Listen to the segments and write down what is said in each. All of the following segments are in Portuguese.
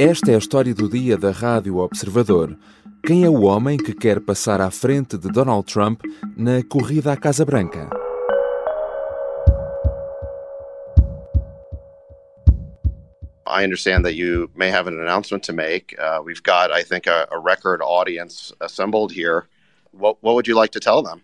Esta é a história do dia da Rádio Observador. Quem é o homem que quer passar à frente de Donald Trump na corrida à Casa Branca? I understand that you may have an announcement to make. Uh, we've got, I think, a, a, record audience assembled here. What, what would you like to tell them?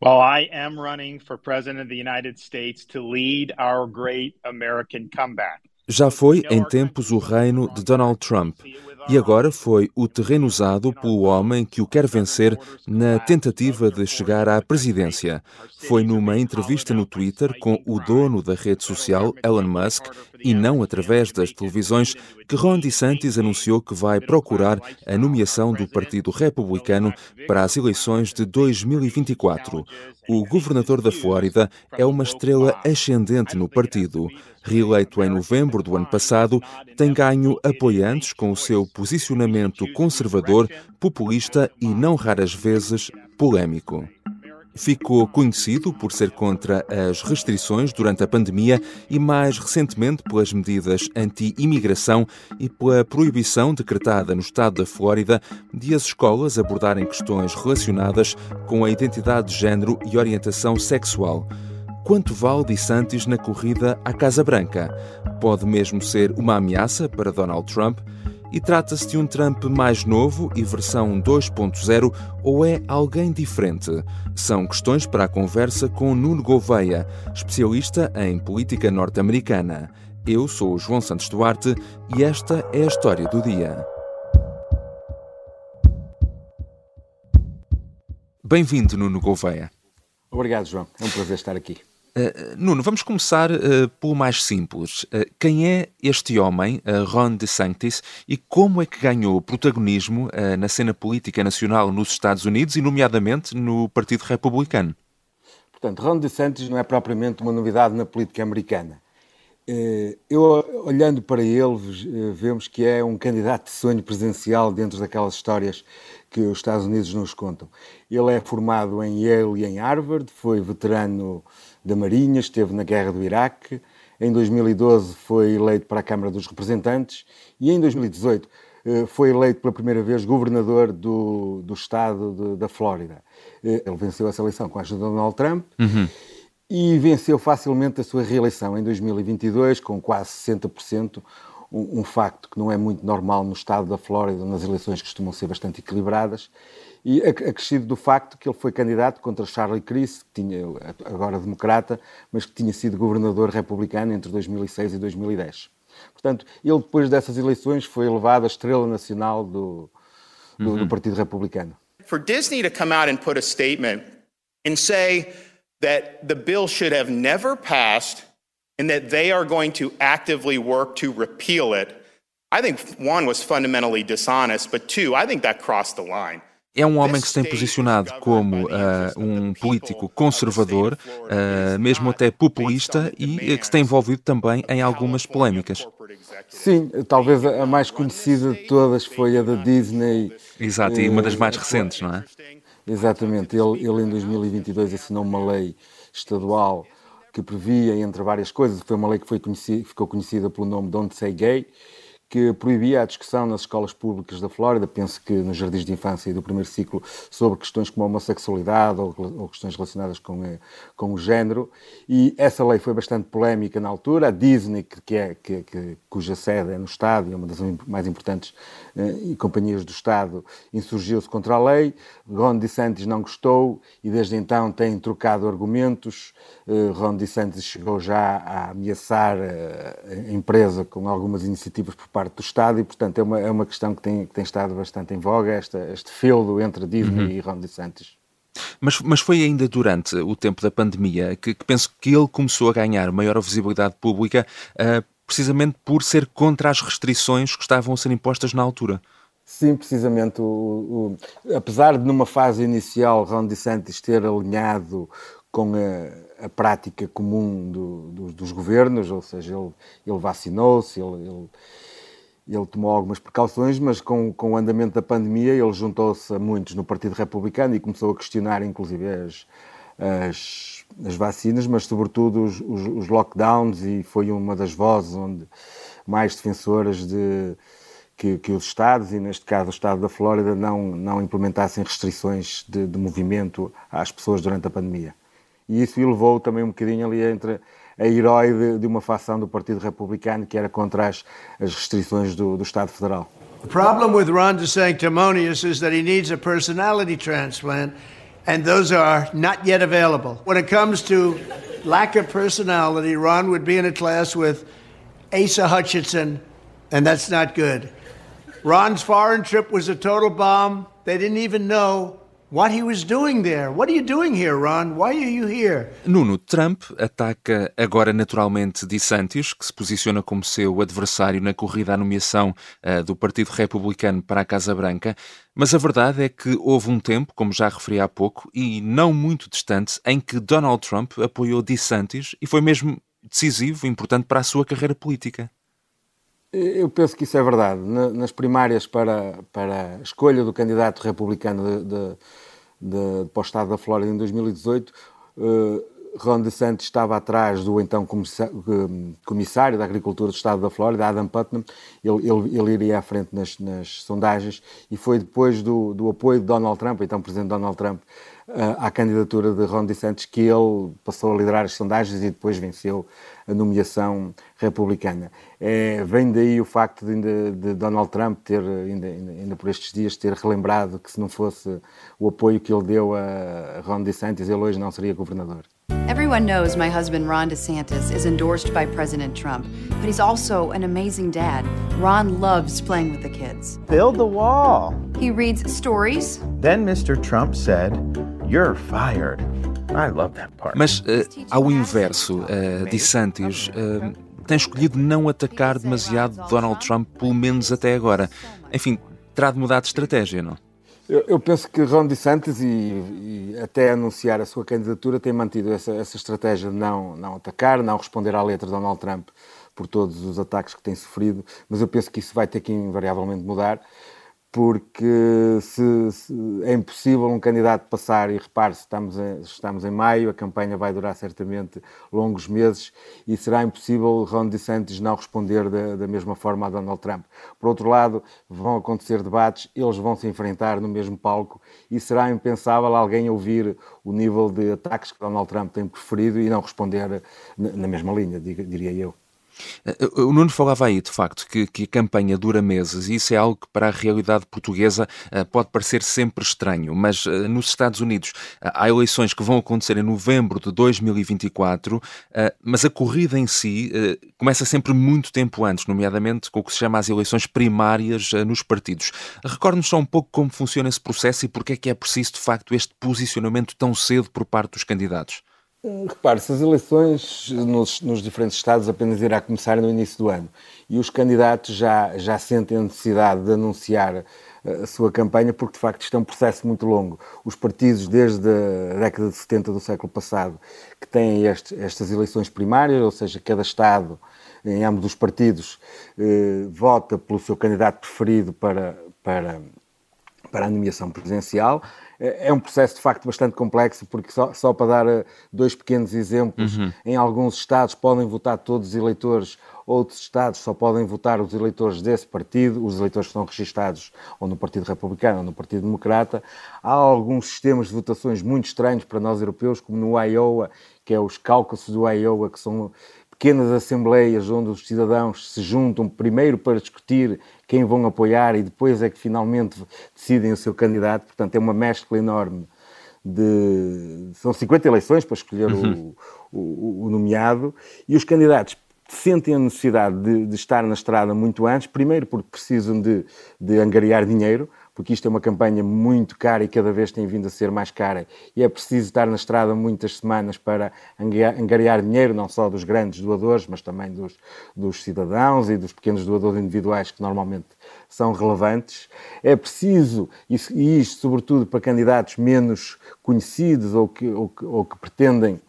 Well, I am running for President of the United States to lead our great American comeback. Já foi em tempos o reino de Donald Trump e agora foi o terreno usado pelo homem que o quer vencer na tentativa de chegar à presidência. Foi numa entrevista no Twitter com o dono da rede social, Elon Musk, e não através das televisões, que Ron DeSantis anunciou que vai procurar a nomeação do Partido Republicano para as eleições de 2024. O governador da Flórida é uma estrela ascendente no partido. Reeleito em novembro do ano passado, tem ganho apoiantes com o seu posicionamento conservador, populista e, não raras vezes, polêmico. Ficou conhecido por ser contra as restrições durante a pandemia e, mais recentemente, pelas medidas anti-imigração e pela proibição decretada no estado da Flórida de as escolas abordarem questões relacionadas com a identidade de género e orientação sexual. Quanto vale DeSantis na corrida à Casa Branca? Pode mesmo ser uma ameaça para Donald Trump? E trata-se de um Trump mais novo e versão 2.0 ou é alguém diferente? São questões para a conversa com Nuno Gouveia, especialista em política norte-americana. Eu sou o João Santos Duarte e esta é a história do dia. Bem-vindo, Nuno Gouveia. Obrigado, João. É um prazer estar aqui. Uh, Nuno, vamos começar uh, pelo mais simples. Uh, quem é este homem, Ron DeSantis, e como é que ganhou protagonismo na cena política nacional nos Estados Unidos e, nomeadamente, no Partido Republicano? Portanto, Ron DeSantis não é propriamente uma novidade na política americana. Eu, olhando para ele, vemos que é um candidato de sonho presidencial dentro daquelas histórias que os Estados Unidos nos contam. Ele é formado em Yale e em Harvard, foi veterano da Marinha, esteve na guerra do Iraque. Em 2012 foi eleito para a Câmara dos Representantes e em 2018 eh, foi eleito pela primeira vez governador do, do estado de, da Flórida. Eh, ele venceu essa eleição com a ajuda de Donald Trump uhum. e venceu facilmente a sua reeleição em 2022 com quase 60%, um, um facto que não é muito normal no estado da Flórida, nas eleições costumam ser bastante equilibradas e acrescido do facto que ele foi candidato contra Charlie Crist, que tinha, agora democrata, mas que tinha sido governador republicano entre 2006 e 2010. Portanto, ele depois dessas eleições foi elevado à estrela nacional do, do, do Partido Republicano. For Disney to come out and put a statement and say that the bill should have never passed and that they are going to actively work to repeal it, I think one was fundamentally dishonest, but two, I think that crossed the line. É um homem que se tem posicionado como uh, um político conservador, uh, mesmo até populista, e que se tem envolvido também em algumas polémicas. Sim, talvez a mais conhecida de todas foi a da Disney. Exato, e uma das mais recentes, não é? Exatamente. Ele, ele em 2022 assinou uma lei estadual que previa, entre várias coisas, foi uma lei que foi conhecida, ficou conhecida pelo nome Don't Say Gay, que proibia a discussão nas escolas públicas da Flórida, penso que nos jardins de infância e do primeiro ciclo, sobre questões como a homossexualidade ou, ou questões relacionadas com, eh, com o género. E essa lei foi bastante polémica na altura. A Disney, que é, que, que, cuja sede é no Estado e é uma das mais importantes eh, companhias do Estado, insurgiu-se contra a lei. Ron DeSantis não gostou e desde então tem trocado argumentos. Eh, Ron DeSantis chegou já a ameaçar eh, a empresa com algumas iniciativas por do Estado e, portanto, é uma, é uma questão que tem, que tem estado bastante em voga, esta, este feudo entre Disney uhum. e Ron DeSantis. Mas, mas foi ainda durante o tempo da pandemia que, que penso que ele começou a ganhar maior visibilidade pública, uh, precisamente por ser contra as restrições que estavam a ser impostas na altura. Sim, precisamente. O, o, apesar de numa fase inicial Ron DeSantis ter alinhado com a, a prática comum do, do, dos governos, ou seja, ele, ele vacinou-se, ele, ele ele tomou algumas precauções, mas com, com o andamento da pandemia ele juntou-se a muitos no Partido Republicano e começou a questionar inclusive as, as, as vacinas, mas sobretudo os, os, os, lockdowns e foi uma das vozes onde mais defensoras de que, que, os Estados, e neste caso o Estado da Flórida, não, não implementassem restrições de, de movimento às pessoas durante a pandemia. E isso elevou também um bocadinho ali entre a herói de, de, uma facção do Partido Republicano que era contra as, as restrições do, do Estado Federal. The problem with Ron DeSanctimonious is that he needs a personality transplant, and those are not yet available. When it comes to lack of personality, Ron would be in a class with Asa Hutchinson, and that's not good. Ron's foreign trip was a total bomb. They didn't even know what he was doing there. What are you doing here, Ron? Why are you here? Nuno, Trump ataca agora naturalmente DeSantis, que se posiciona como seu adversário na corrida à nomeação uh, do Partido Republicano para a Casa Branca, mas a verdade é que houve um tempo, como já referi há pouco, e não muito distante, em que Donald Trump apoiou DeSantis e foi mesmo decisivo, importante para a sua carreira política. Eu penso que isso é verdade. Nas primárias para, para a escolha do candidato republicano de, de, de, para o Estado da Flórida em 2018, uh, Ron DeSantis estava atrás do então comissário da Agricultura do Estado da Flórida, Adam Putnam. Ele, ele, ele iria à frente nas, nas, sondagens e foi depois do, do apoio de Donald Trump, então presidente Donald Trump, à candidatura de Ron DeSantis que ele passou a liderar as sondagens e depois venceu a nomeação republicana. É, vem daí o facto de, de, Donald Trump ter, ainda, ainda, por estes dias, ter relembrado que se não fosse o apoio que ele deu a Ron DeSantis, ele hoje não seria governador. Everyone knows my husband Ron DeSantis is endorsed by President Trump, but he's also an amazing dad. Ron loves playing with the kids. Build the wall. He reads stories. Then Mr. Trump said, You're fired. I love that part. Mas, uh, ao inverso, uh, DeSantis uh, tem escolhido não atacar demasiado Donald Trump, pelo menos até agora. Enfim, terá de mudar de estratégia, não? Eu, eu penso que Ron DeSantis, e, e, até anunciar a sua candidatura, tem mantido essa, essa estratégia de não, não atacar, não responder à letra de Donald Trump por todos os ataques que tem sofrido, mas eu penso que isso vai ter que invariavelmente mudar porque se, se, é impossível um candidato passar, e repare-se, estamos, em, estamos em maio, a campanha vai durar certamente longos meses, e será impossível Ron DeSantis não responder da, da mesma forma a Donald Trump. Por outro lado, vão acontecer debates, eles vão se enfrentar no mesmo palco, e será impensável alguém ouvir o nível de ataques que Donald Trump tem preferido e não responder na, na mesma linha, diria eu. Eh, o Nuno falava aí, de facto, que, que, a campanha dura meses e isso é algo que para a realidade portuguesa uh, pode parecer sempre estranho, mas uh, nos Estados Unidos há eleições que vão acontecer em novembro de 2024, mas a corrida em si começa sempre muito tempo antes, nomeadamente com o que se chama as eleições primárias nos partidos. Recorde-nos só um pouco como funciona esse processo e porque é que é preciso, de facto, este posicionamento tão cedo por parte dos candidatos. Repare-se, as eleições nos, nos, diferentes estados apenas irá começar no início do ano e os candidatos já, já sentem a necessidade de anunciar eh, a sua campanha porque, de facto, isto é um processo muito longo. Os partidos, desde a década de 70 do século passado, que têm este, estas eleições primárias, ou seja, cada estado, em ambos os partidos, eh, vota pelo seu candidato preferido para, para, para a nomeação presidencial é, é um processo de facto bastante complexo, porque só, só para dar eh, dois pequenos exemplos, uhum. em alguns estados podem votar todos os eleitores, outros estados só podem votar os eleitores desse partido, os eleitores que estão registados ou no Partido Republicano ou no Partido Democrata. Há alguns sistemas de votações muito estranhos para nós europeus, como no Iowa, que é os cálculos do Iowa, que são pequenas assembleias onde os cidadãos se juntam primeiro para discutir quem vão apoiar e depois é que finalmente decidem o seu candidato. Portanto, é uma mescla enorme de. São 50 eleições para escolher uhum. o, o, o, nomeado e os candidatos sentem a necessidade de, de, estar na estrada muito antes, primeiro porque precisam de, de angariar dinheiro, porque isto é uma campanha muito cara e cada vez tem vindo a ser mais cara e é preciso estar na estrada muitas semanas para angariar dinheiro, não só dos grandes doadores, mas também dos, dos cidadãos e dos pequenos doadores individuais que normalmente são relevantes. É preciso, e isto sobretudo para candidatos menos conhecidos ou que, ou que, ou que pretendem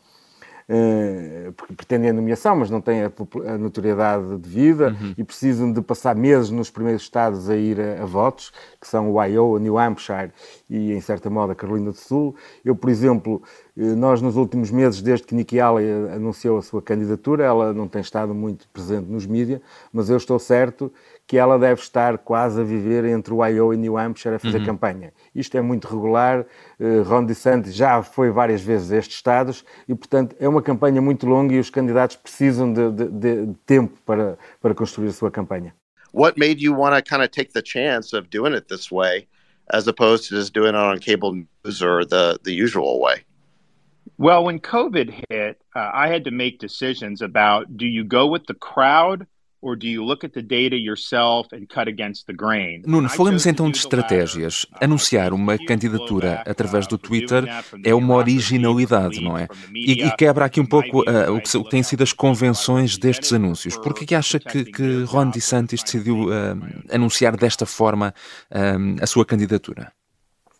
porque pretendem a nomeação, mas não têm a, notoriedade de vida uhum. e precisam de passar meses nos primeiros estados a ir a, a, votos, que são o Iowa, New Hampshire e, em certa modo, a Carolina do Sul. Eu, por exemplo, Nós, nos últimos meses, desde que Nikki Haley anunciou a sua candidatura, ela não tem estado muito presente nos mídias, mas eu estou certo que ela deve estar quase a viver entre o Iowa e New Hampshire a fazer uhum. campanha. Isto é muito regular. Ron DeSantis já foi várias vezes a estes estados e, portanto, é uma campanha muito longa e os candidatos precisam de, de, de tempo para, para construir a sua campanha. What made you want to kind of take the chance of doing it this way as opposed to just doing it on cable news or the, the usual way? Well, when COVID hit, uh, I had to make decisions about do you go with the crowd Nuno, falamos então de estratégias. Anunciar uma candidatura através do Twitter é uma originalidade, não é? E, e quebra aqui um pouco uh, o, que, o, que, têm sido as convenções destes anúncios. Por que acha que, que Ron DeSantis decidiu uh, anunciar desta forma uh, a sua candidatura?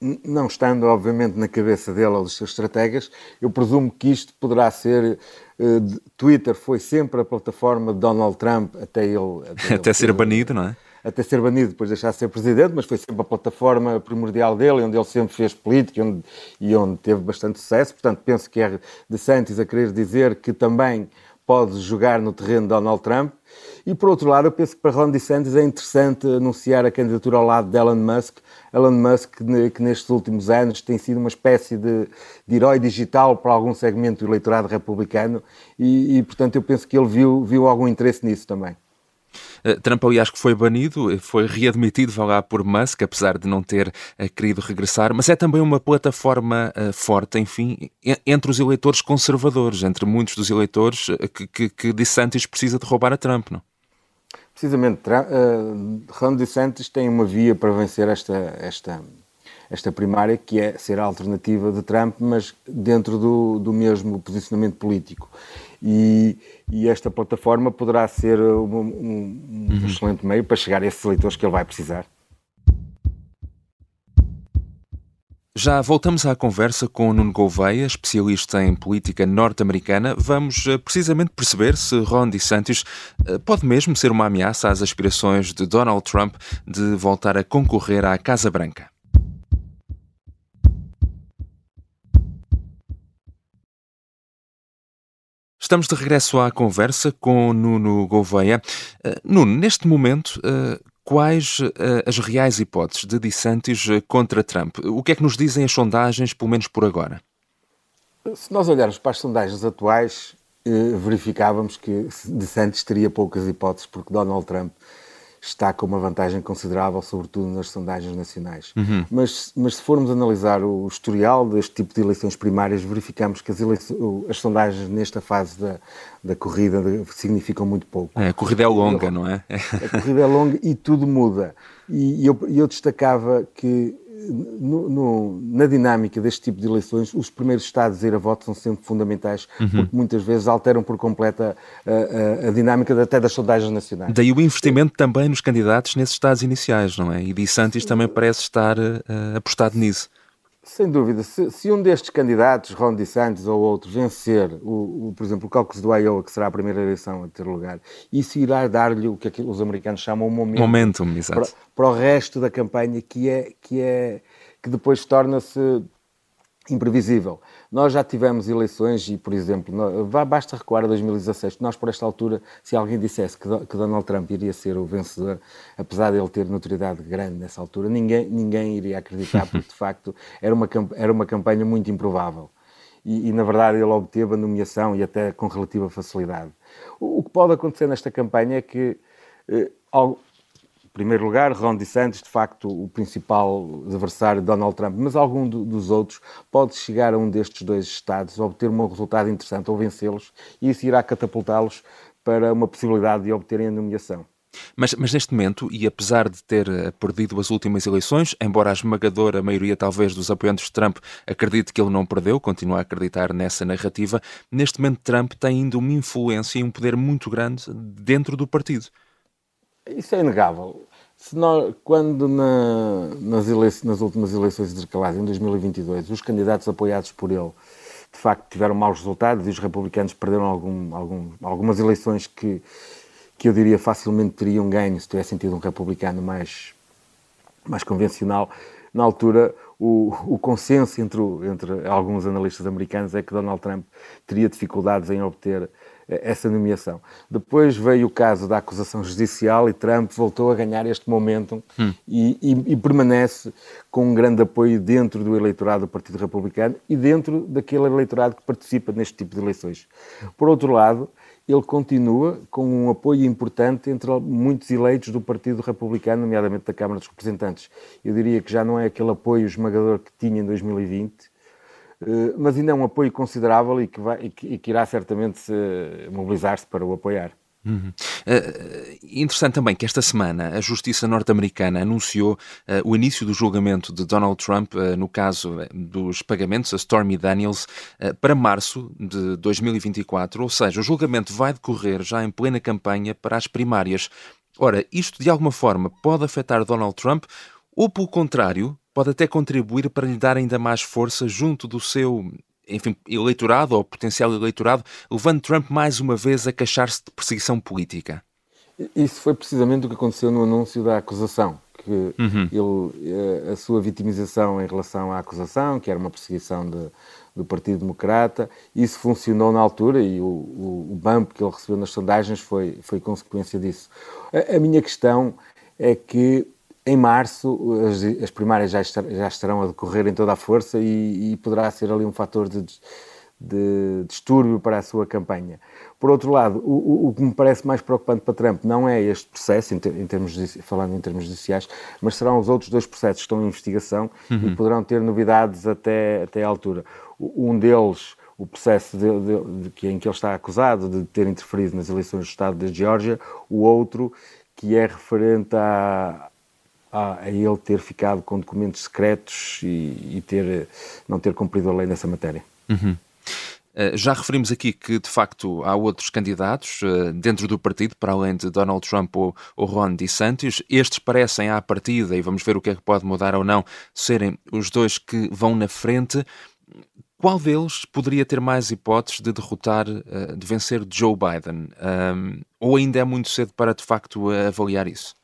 não estando, obviamente, na cabeça dele ou dos seus estrategas, eu presumo que isto poderá ser. Uh, Twitter foi sempre a plataforma de Donald Trump até ele. Até, até ele ser banido, não é? Até ser banido, depois deixar de ser presidente, mas foi sempre a plataforma primordial dele, onde ele sempre fez política e onde, e onde teve bastante sucesso. Portanto, penso que é de Santos a querer dizer que também pode jogar no terreno de Donald Trump. E por outro lado, eu penso que para Ron DeSantis é interessante anunciar a candidatura ao lado de Elon Musk. Elon Musk, que nestes últimos anos tem sido uma espécie de, de herói digital para algum segmento do eleitorado republicano, e, e portanto eu penso que ele viu, viu algum interesse nisso também. Eh, Trump, aliás, que foi banido, foi readmitido, vá lá, por Musk, apesar de não ter uh, querido regressar, mas é também uma plataforma forte, enfim, entre os eleitores conservadores, entre muitos dos eleitores que, que, que DeSantis precisa de roubar a Trump, não? Precisamente, uh, Ron DeSantis tem uma via para vencer esta, esta, esta primária, que é ser a alternativa de Trump, mas dentro do, do mesmo posicionamento político. E, e esta plataforma poderá ser um, um, um uhum. excelente meio para chegar a esses eleitores que ele vai precisar. Já voltamos à conversa com Nuno Gouveia, especialista em política norte-americana. Vamos eh, precisamente perceber se Ron DeSantis eh, pode mesmo ser uma ameaça às aspirações de Donald Trump de voltar a concorrer à Casa Branca. Estamos de regresso à conversa com Nuno Gouveia. Uh, Nuno, neste momento, quais uh, as reais hipóteses de DeSantis contra Trump? O que é que nos dizem as sondagens, pelo menos por agora? Se nós olharmos para as sondagens atuais, verificávamos que DeSantis teria poucas hipóteses, porque Donald Trump está com uma vantagem considerável, sobretudo nas sondagens nacionais. Uhum. Mas, mas se formos analisar o historial deste tipo de eleições primárias, verificamos que as, eleições, as sondagens nesta fase da, da corrida significam muito pouco. É, a corrida é longa, não é? A corrida é longa e tudo muda. E eu, eu destacava que no, no, na dinâmica deste tipo de eleições, os primeiros estados a ir a voto são sempre fundamentais, uhum. porque muitas vezes alteram por completo a, a, a, dinâmica até das sondagens nacionais. Daí o investimento também nos candidatos nesses estados iniciais, não é? E Di Santis também parece estar uh, apostado nisso. Sem dúvida. Se, se, um destes candidatos, Ron DeSantis ou outro, vencer, o, o, por exemplo, o caucus do Iowa, que será a primeira eleição a ter lugar, isso irá dar-lhe o que os americanos chamam um momento Momentum, para, para, o resto da campanha, que é que, é, que depois torna-se imprevisível. Nós já tivemos eleições e, por exemplo, basta recuar a 2016, nós por esta altura, se alguém dissesse que, Donald Trump iria ser o vencedor, apesar de ele ter notoriedade grande nessa altura, ninguém, ninguém iria acreditar, porque de facto era uma, era uma campanha muito improvável. E, e, na verdade ele obteve a nomeação e até com relativa facilidade. O, o que pode acontecer nesta campanha é que eh, primeiro lugar, Ron DeSantis, de facto, o principal adversário de Donald Trump, mas algum do, dos outros pode chegar a um destes dois estados, obter um resultado interessante ou vencê-los, e isso irá catapultá-los para uma possibilidade de obterem a nomeação. Mas, mas, neste momento, e apesar de ter eh, perdido as últimas eleições, embora a esmagadora maioria talvez dos apoiantes de Trump acredite que ele não perdeu, continua a acreditar nessa narrativa, neste momento Trump tem ainda uma influência e um poder muito grande dentro do partido. Isso é inegável. Se nós, quando na, nas, nas últimas eleições intercalares, em 2022, os candidatos apoiados por ele de facto tiveram maus resultados e os republicanos perderam algum, algum, algumas eleições que, que eu diria facilmente teriam ganho se tivessem tido um republicano mais, mais convencional. Na altura, o, o consenso entre, entre alguns analistas americanos é que Donald Trump teria dificuldades em obter eh, essa nomeação. Depois veio o caso da acusação judicial e Trump voltou a ganhar este momentum hum. e, e, e, permanece com um grande apoio dentro do eleitorado do Partido Republicano e dentro daquele eleitorado que participa neste tipo de eleições. Por outro lado, ele continua com um apoio importante entre muitos eleitos do Partido Republicano, nomeadamente da Câmara dos Representantes. Eu diria que já não é aquele apoio esmagador que tinha em 2020, eh, mas ainda é um apoio considerável e que, vai, e que, e que irá certamente mobilizar-se para o apoiar. Uhum. Uh, interessante também que esta semana a Justiça norte-americana anunciou uh, o início do julgamento de Donald Trump uh, no caso dos pagamentos a Stormy Daniels para março de 2024, ou seja, o julgamento vai decorrer já em plena campanha para as primárias. Ora, isto de alguma forma pode afetar Donald Trump ou, pelo contrário, pode até contribuir para lhe dar ainda mais força junto do seu enfim, eleitorado ou potencial eleitorado, levando Trump mais uma vez a queixar-se de perseguição política? Isso foi precisamente o que aconteceu no anúncio da acusação, que uhum. ele, eh, a sua vitimização em relação à acusação, que era uma perseguição de, do Partido Democrata, isso funcionou na altura e o, o, o bump que ele recebeu nas sondagens foi, foi consequência disso. A, a minha questão é que em março, as, as primárias já, estar, já, estarão a decorrer em toda a força e, e poderá ser ali um fator de, de, distúrbio para a sua campanha. Por outro lado, o, o, que me parece mais preocupante para Trump não é este processo, em, ter, em termos de, falando em termos judiciais, mas serão os outros dois processos que estão em investigação uhum. e poderão ter novidades até, até à altura. Um deles, o processo de, de, de, em que ele está acusado de ter interferido nas eleições do Estado da Geórgia, o outro que é referente à, a, a ele ter ficado com documentos secretos e, e, ter, não ter cumprido a lei nessa matéria. Uhum. Uh, já referimos aqui que, de facto, há outros candidatos uh, dentro do partido, para além de Donald Trump ou, ou Ron DeSantis. Estes parecem, à partida, e vamos ver o que é que pode mudar ou não, serem os dois que vão na frente. Qual deles poderia ter mais hipóteses de derrotar, uh, de vencer Joe Biden? ou ainda é muito cedo para, de facto, avaliar isso?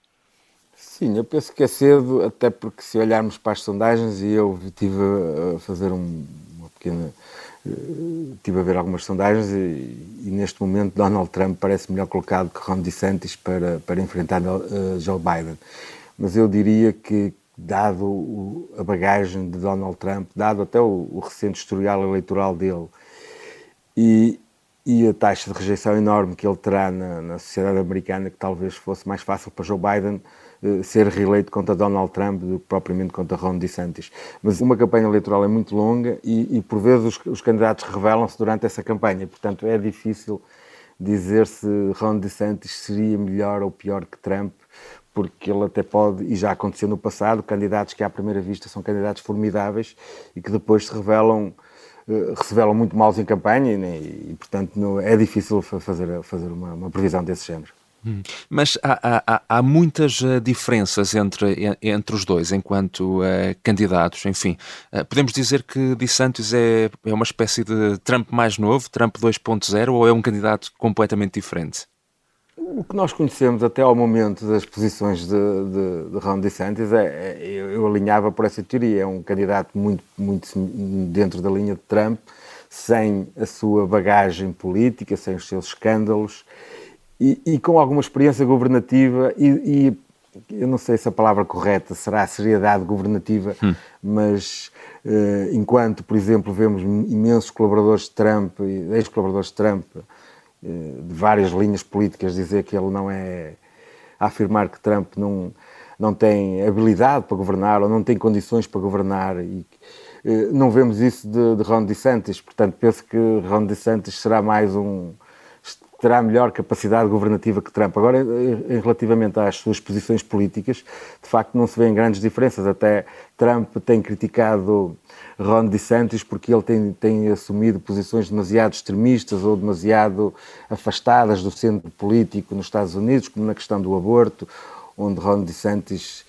Sim, eu penso que é cedo, até porque se olharmos para as sondagens, e eu estive a fazer um, uma pequena. Estive eh, a ver algumas sondagens e, e, neste momento Donald Trump parece melhor colocado que Ron DeSantis para, para enfrentar uh, Joe Biden. Mas eu diria que, dado o, a bagagem de Donald Trump, dado até o, o recente historial eleitoral dele e, e a taxa de rejeição enorme que ele terá na, na sociedade americana, que talvez fosse mais fácil para Joe Biden eh, ser reeleito contra Donald Trump do que propriamente contra Ron DeSantis. Mas uma campanha eleitoral é muito longa e, e por vezes, os, os candidatos revelam-se durante essa campanha. Portanto, é difícil dizer se Ron DeSantis seria melhor ou pior que Trump, porque ele até pode, e já aconteceu no passado, candidatos que à primeira vista são candidatos formidáveis e que depois se revelam eh, revelam muito maus em campanha e portanto, é difícil fazer, fazer uma, uma previsão desse género. Mas há, há, há, muitas eh, diferenças entre, entre os dois, enquanto uh, candidatos. Enfim, uh, podemos dizer que DeSantis é, é uma espécie de Trump mais novo, Trump 2.0, ou é um candidato completamente diferente? O que nós conhecemos até ao momento das posições de, de, de Ron DeSantis, é, é, eu alinhava por essa teoria. É um candidato muito, muito dentro da linha de Trump, sem a sua bagagem política, sem os seus escândalos e, e com alguma experiência governativa e, e, eu não sei se a palavra correta será a seriedade governativa, hum. mas uh, enquanto, por exemplo, vemos imensos colaboradores de Trump e ex-colaboradores de Trump uh, de várias linhas políticas dizer que ele não é afirmar que Trump não não tem habilidade para governar ou não tem condições para governar e uh, não vemos isso de, de Ron DeSantis, portanto penso que Ron DeSantis será mais um terá melhor capacidade governativa que Trump. Agora, relativamente às suas posições políticas, de facto não se vêem grandes diferenças. Até Trump tem criticado Ron DeSantis porque ele tem, tem assumido posições demasiado extremistas ou demasiado afastadas do centro político nos Estados Unidos, como na questão do aborto, onde Ron DeSantis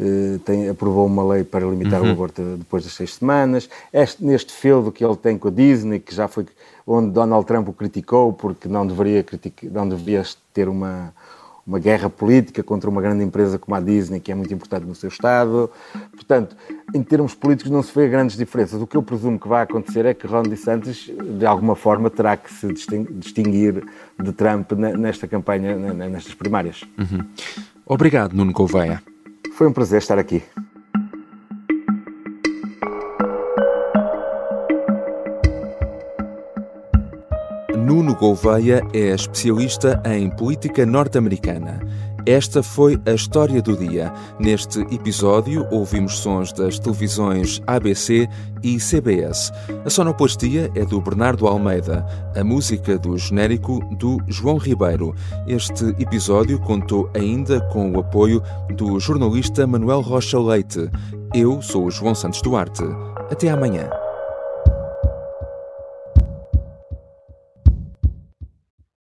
eh, tem, aprovou uma lei para limitar uhum. o aborto depois das seis semanas. Este, neste feudo que ele tem com a Disney, que já foi onde Donald Trump o criticou porque não deveria, não deveria ter uma, uma guerra política contra uma grande empresa como a Disney, que é muito importante no seu Estado. Portanto, em termos políticos não se vê grandes diferenças. O que eu presumo que vai acontecer é que Ron DeSantis, de alguma forma, terá que se distinguir de Trump nesta campanha, nestas primárias. Uhum. Obrigado, Nuno Gouveia. Foi um prazer estar aqui. Gouveia é especialista em política norte-americana. Esta foi a história do dia. Neste episódio, ouvimos sons das televisões ABC e CBS. A sonoplastia é do Bernardo Almeida, a música do genérico do João Ribeiro. Este episódio contou ainda com o apoio do jornalista Manuel Rocha Leite. Eu sou o João Santos Duarte. Até amanhã.